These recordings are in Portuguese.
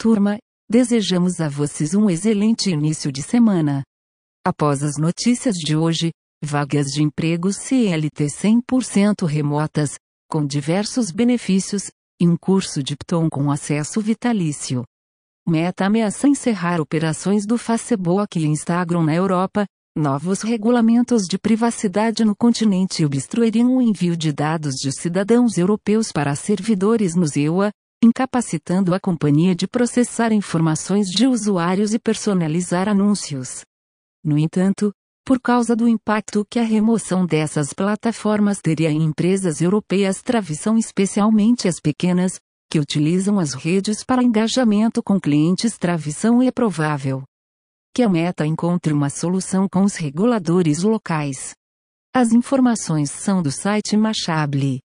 Turma, desejamos a vocês um excelente início de semana. Após as notícias de hoje, vagas de emprego CLT 100% remotas, com diversos benefícios, e um curso de Python com acesso vitalício. Meta ameaça encerrar operações do Facebook e Instagram na Europa, novos regulamentos de privacidade no continente obstruiriam o envio de dados de cidadãos europeus para servidores no EUA, incapacitando a companhia de processar informações de usuários e personalizar anúncios. No entanto, por causa do impacto que a remoção dessas plataformas teria em empresas europeias travessão especialmente as pequenas, que utilizam as redes para engajamento com clientes travessão é provável que a Meta encontre uma solução com os reguladores locais. As informações são do site Machable.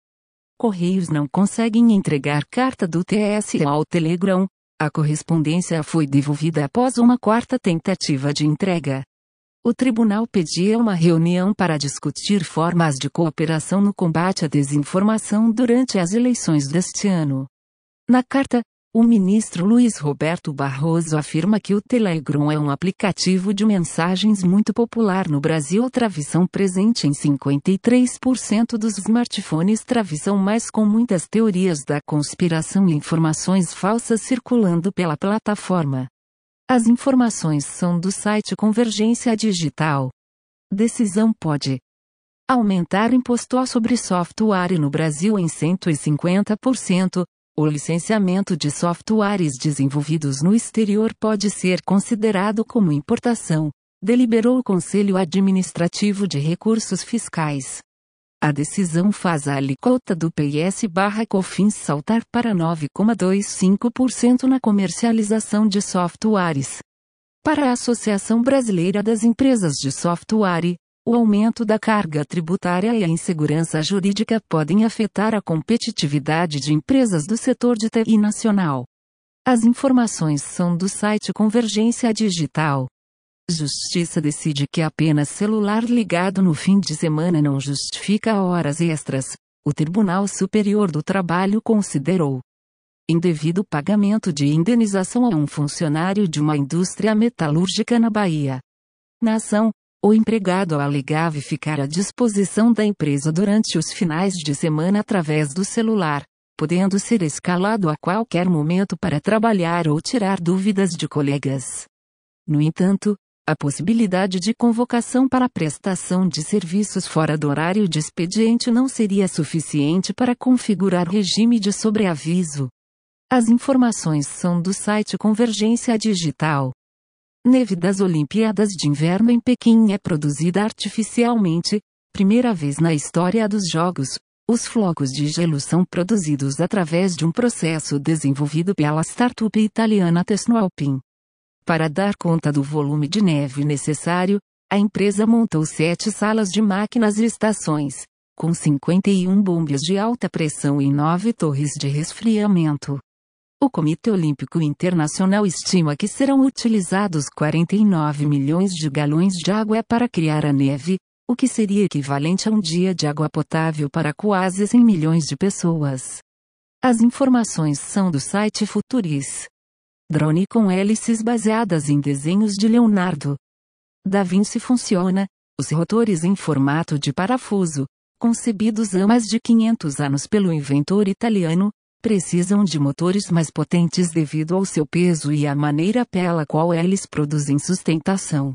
Correios não conseguem entregar carta do TSE ao Telegram. A correspondência foi devolvida após uma quarta tentativa de entrega. O tribunal pedia uma reunião para discutir formas de cooperação no combate à desinformação durante as eleições deste ano. Na carta, o ministro Luiz Roberto Barroso afirma que o Telegram é um aplicativo de mensagens muito popular no Brasil. Travição presente em 53% dos smartphones. Travição mais com muitas teorias da conspiração e informações falsas circulando pela plataforma. As informações são do site Convergência Digital. Decisão pode aumentar imposto sobre software no Brasil em 150%, o licenciamento de softwares desenvolvidos no exterior pode ser considerado como importação, deliberou o Conselho Administrativo de Recursos Fiscais. A decisão faz a alíquota do PIS/COFINS saltar para 9,25% na comercialização de softwares. Para a Associação Brasileira das Empresas de Software, o aumento da carga tributária e a insegurança jurídica podem afetar a competitividade de empresas do setor de TI nacional. As informações são do site Convergência Digital. Justiça decide que apenas celular ligado no fim de semana não justifica horas extras. O Tribunal Superior do Trabalho considerou indevido pagamento de indenização a um funcionário de uma indústria metalúrgica na Bahia. Na ação, o empregado alegava ficar à disposição da empresa durante os finais de semana através do celular, podendo ser escalado a qualquer momento para trabalhar ou tirar dúvidas de colegas. No entanto, a possibilidade de convocação para prestação de serviços fora do horário de expediente não seria suficiente para configurar regime de sobreaviso. As informações são do site Convergência Digital. Neve das Olimpíadas de Inverno em Pequim é produzida artificialmente, primeira vez na história dos Jogos. Os flocos de gelo são produzidos através de um processo desenvolvido pela startup italiana Tesnoalpin. Para dar conta do volume de neve necessário, a empresa montou sete salas de máquinas e estações, com 51 bombas de alta pressão e nove torres de resfriamento. O Comitê Olímpico Internacional estima que serão utilizados 49 milhões de galões de água para criar a neve, o que seria equivalente a um dia de água potável para quase 100 milhões de pessoas. As informações são do site Futuris. Drone com hélices baseadas em desenhos de Leonardo da Vinci funciona, os rotores em formato de parafuso, concebidos há mais de 500 anos pelo inventor italiano, precisam de motores mais potentes devido ao seu peso e à maneira pela qual eles produzem sustentação.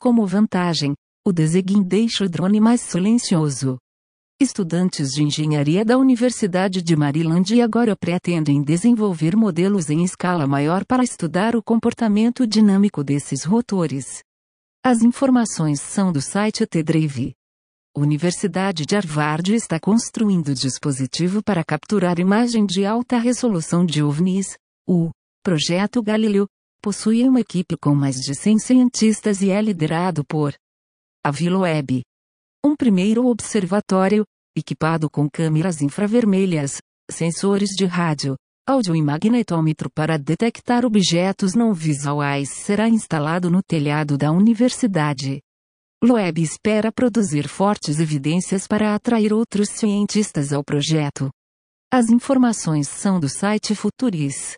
Como vantagem, o desenho deixa o drone mais silencioso. Estudantes de engenharia da Universidade de Maryland agora pretendem desenvolver modelos em escala maior para estudar o comportamento dinâmico desses rotores. As informações são do site T-Drive. Universidade de Harvard está construindo dispositivo para capturar imagem de alta resolução de OVNIs. O projeto Galileu possui uma equipe com mais de 100 cientistas e é liderado por Avilweb. Um primeiro observatório, equipado com câmeras infravermelhas, sensores de rádio, áudio e magnetômetro para detectar objetos não visuais será instalado no telhado da universidade. Loeb espera produzir fortes evidências para atrair outros cientistas ao projeto. As informações são do site Futuris.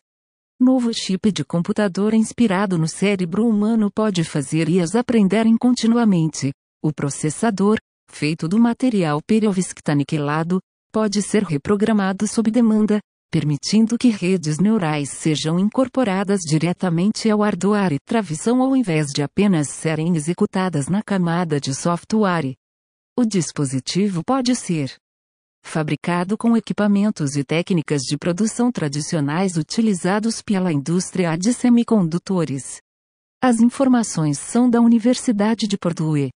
Novo chip de computador inspirado no cérebro humano pode fazer IAs aprenderem continuamente. O processador, feito do material Perovskita aniquilado, pode ser reprogramado sob demanda, permitindo que redes neurais sejam incorporadas diretamente ao hardware e travição ao invés de apenas serem executadas na camada de software. O dispositivo pode ser fabricado com equipamentos e técnicas de produção tradicionais utilizados pela indústria de semicondutores. As informações são da Universidade de Purdue.